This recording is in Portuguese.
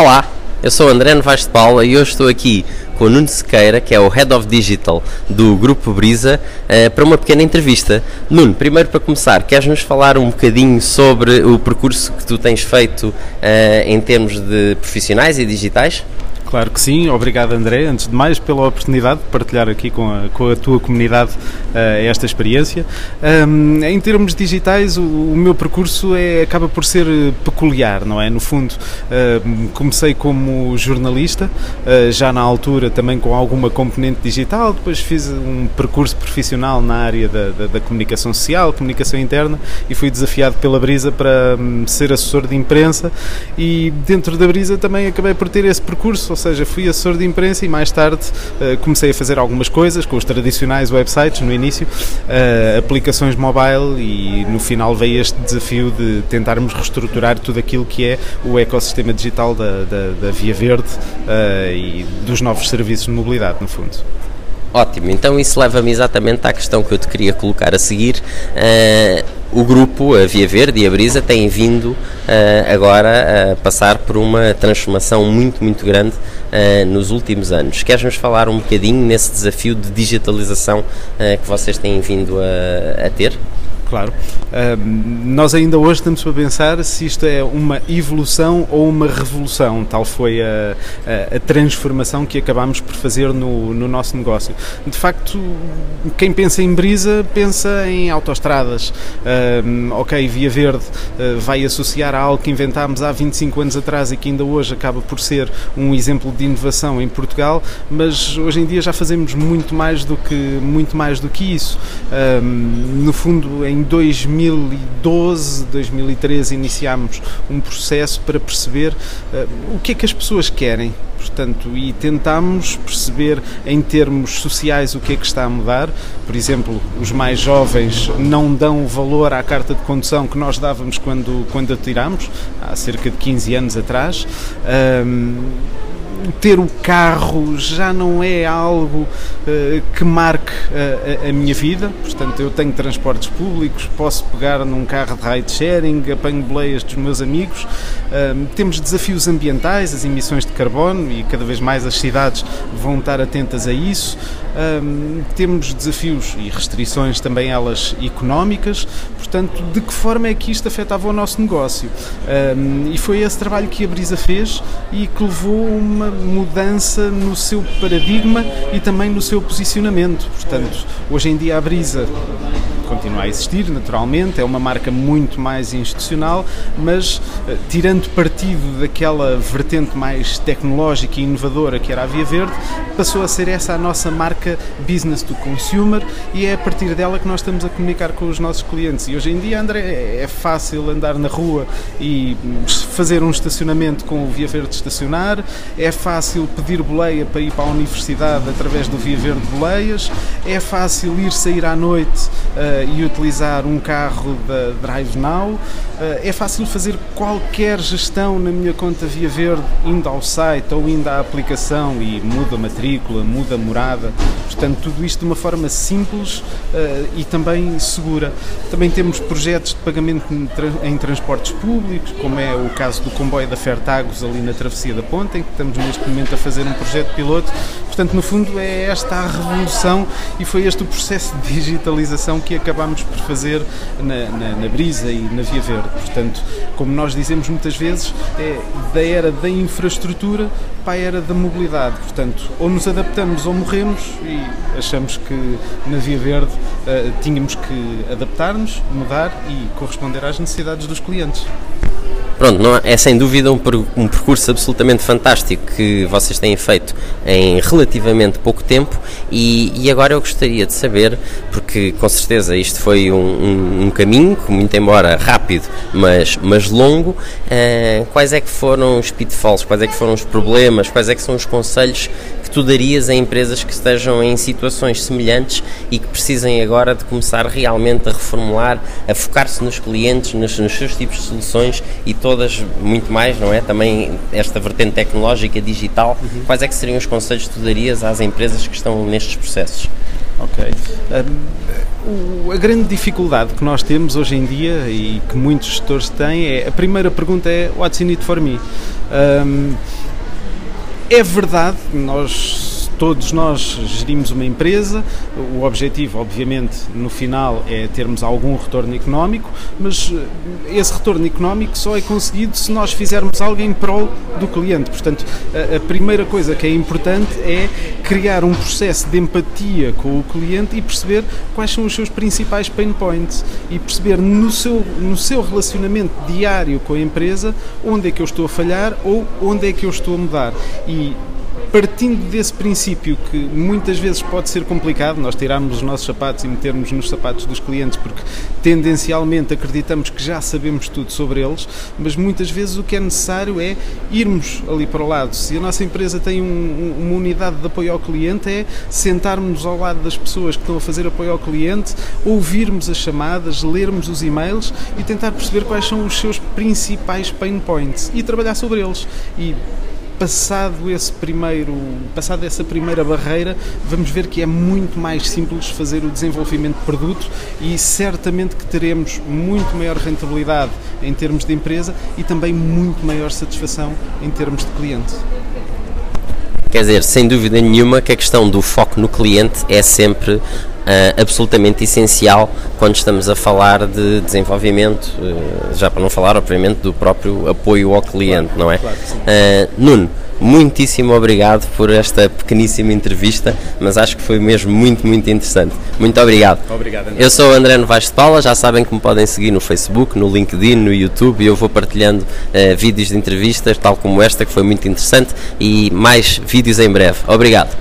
Olá, eu sou André Novaes de Paula e hoje estou aqui com o Nuno Sequeira, que é o Head of Digital do Grupo Brisa, eh, para uma pequena entrevista. Nuno, primeiro para começar, queres-nos falar um bocadinho sobre o percurso que tu tens feito eh, em termos de profissionais e digitais? Claro que sim, obrigado André, antes de mais pela oportunidade de partilhar aqui com a, com a tua comunidade uh, esta experiência. Um, em termos digitais, o, o, meu percurso é, acaba por ser peculiar, não é? No fundo, uh, comecei como jornalista, uh, já na altura também com alguma componente digital, depois fiz um percurso profissional na área da, da, da comunicação social, comunicação interna e fui desafiado pela Brisa para um, ser assessor de imprensa e dentro da Brisa também acabei por ter esse percurso, seja, fui assessor de imprensa e mais tarde uh, comecei a fazer algumas coisas com os tradicionais websites no início, uh, aplicações mobile e no final veio este desafio de tentarmos reestruturar tudo aquilo que é o ecossistema digital da, da, da Via Verde uh, e dos novos serviços de mobilidade, no fundo. Ótimo, então isso leva-me exatamente à questão que eu te queria colocar a seguir. Uh, o grupo, a Via Verde e a Brisa, têm vindo uh, agora a passar por uma transformação muito, muito grande uh, nos últimos anos. Queres-nos falar um bocadinho nesse desafio de digitalização que vocês têm vindo a, a ter? Claro. Nós ainda hoje estamos a pensar se isto é uma evolução ou uma revolução. Tal foi a, a, a transformação que acabámos por fazer no, no, nosso negócio. De facto, quem pensa em brisa pensa em autoestradas. Ok, Via Verde uh, vai associar a algo que inventámos há 25 anos atrás e que ainda hoje acaba por ser um exemplo de inovação em Portugal, mas hoje em dia já fazemos muito mais do que, muito mais do que isso. no fundo, em 2012, 2013 iniciámos um processo para perceber uh, o que é que as pessoas querem portanto, e tentamos perceber em termos sociais o que é que está a mudar. Por exemplo, os mais jovens não dão valor à carta de condução que nós dávamos quando, quando a tiramos, há cerca de 15 anos atrás. Um, ter o carro já não é algo uh, que marque uh, a, a, minha vida, portanto eu tenho transportes públicos, posso pegar num carro de ride sharing, apanho boleias dos meus amigos, uh, temos desafios ambientais, as emissões de carbono e cada vez mais as cidades vão estar atentas a isso, temos desafios e restrições também elas económicas, portanto de que forma é que isto afetava o nosso negócio? e foi esse trabalho que a Brisa fez e que levou uma mudança no seu paradigma e também no seu posicionamento. Portanto, hoje em dia a Brisa continua a existir, naturalmente, é uma marca muito mais institucional, mas eh, tirando partido daquela vertente mais tecnológica e inovadora que era a Via Verde, passou a ser essa a nossa marca business to consumer e é a partir dela que nós estamos a comunicar com os nossos clientes. E hoje em dia, André, é fácil andar na rua e fazer um estacionamento com o Via Verde estacionar, é fácil pedir boleia para ir para a universidade através do Via Verde Boleias, é fácil ir sair à noite uh, e utilizar um carro da Drive Now. Eh, é fácil fazer qualquer gestão na minha conta Via Verde, indo ao site ou indo à aplicação e muda matrícula, muda morada. Portanto, tudo isto de uma forma simples eh, e também segura. Também temos projetos de pagamento em transportes públicos, como é o caso do comboio da Fertagos ali na Travessia da Ponta, em que estamos neste momento a fazer um projeto piloto. Portanto, no fundo, é esta a revolução e foi este o processo de digitalização que acabámos por fazer na, na, na, Brisa e na Via Verde. Portanto, como nós dizemos muitas vezes, é da era da infraestrutura para a era da mobilidade. Portanto, ou nos adaptamos ou morremos e achamos que na Via Verde uh, tínhamos que adaptar-nos, mudar e corresponder às necessidades dos clientes. Pronto, não, é sem dúvida um, um, percurso absolutamente fantástico que vocês têm feito em relativamente pouco tempo e, e agora eu gostaria de saber, porque com certeza isto foi um, um, um caminho, muito embora rápido, mas, mas longo, uh, quais é que foram os pitfalls, quais é que foram os problemas, quais é que são os conselhos que tu darias a empresas que estejam em situações semelhantes e que precisem agora de começar realmente a reformular, a focar-se nos clientes, nos, nos, seus tipos de soluções e todas muito mais, não é? Também esta vertente tecnológica, digital. Uhum. Quais é que seriam os conselhos que tu darias às empresas que estão nestes processos? Ok. Um, a grande dificuldade que nós temos hoje em dia e que muitos gestores têm é a primeira pergunta é What's in it for me? Um, é verdade, nós todos nós gerimos uma empresa, o objetivo, obviamente, no final é termos algum retorno económico, mas eh, esse retorno económico só é conseguido se nós fizermos algo em prol do cliente. Portanto, a, a primeira coisa que é importante é criar um processo de empatia com o cliente e perceber quais são os seus principais pain points e perceber no seu, no seu relacionamento diário com a empresa onde é que eu estou a falhar ou onde é que eu estou a mudar. E partindo desse princípio que muitas vezes pode ser complicado, nós tirarmos os nossos sapatos e metermos nos sapatos dos clientes, porque tendencialmente acreditamos que já sabemos tudo sobre eles, mas muitas vezes o que é necessário é irmos ali para o lado. Se a nossa empresa tem um, uma unidade de apoio ao cliente, é sentarmos ao lado das pessoas que estão a fazer apoio ao cliente, ouvirmos as chamadas, lermos os e-mails e tentar perceber quais são os seus principais pain points e trabalhar sobre eles. E passado esse primeiro, passado essa primeira barreira, vamos ver que é muito mais simples fazer o desenvolvimento de produto e certamente que teremos muito maior rentabilidade em termos de empresa e também muito maior satisfação em termos de cliente. Quer dizer, sem dúvida nenhuma que a questão do foco no cliente é sempre Uh, absolutamente essencial quando estamos a falar de desenvolvimento, uh, já para não falar, obviamente, do próprio apoio ao cliente, claro, não é? Claro uh, Nuno, muitíssimo obrigado por esta pequeníssima entrevista, mas acho que foi mesmo muito, muito interessante. Muito obrigado. Obrigado, André. Eu sou o André Novaes de Paula, já sabem que me podem seguir no Facebook, no LinkedIn, no YouTube e eu vou partilhando uh, vídeos de entrevistas, tal como esta, que foi muito interessante, e mais vídeos em breve. Obrigado.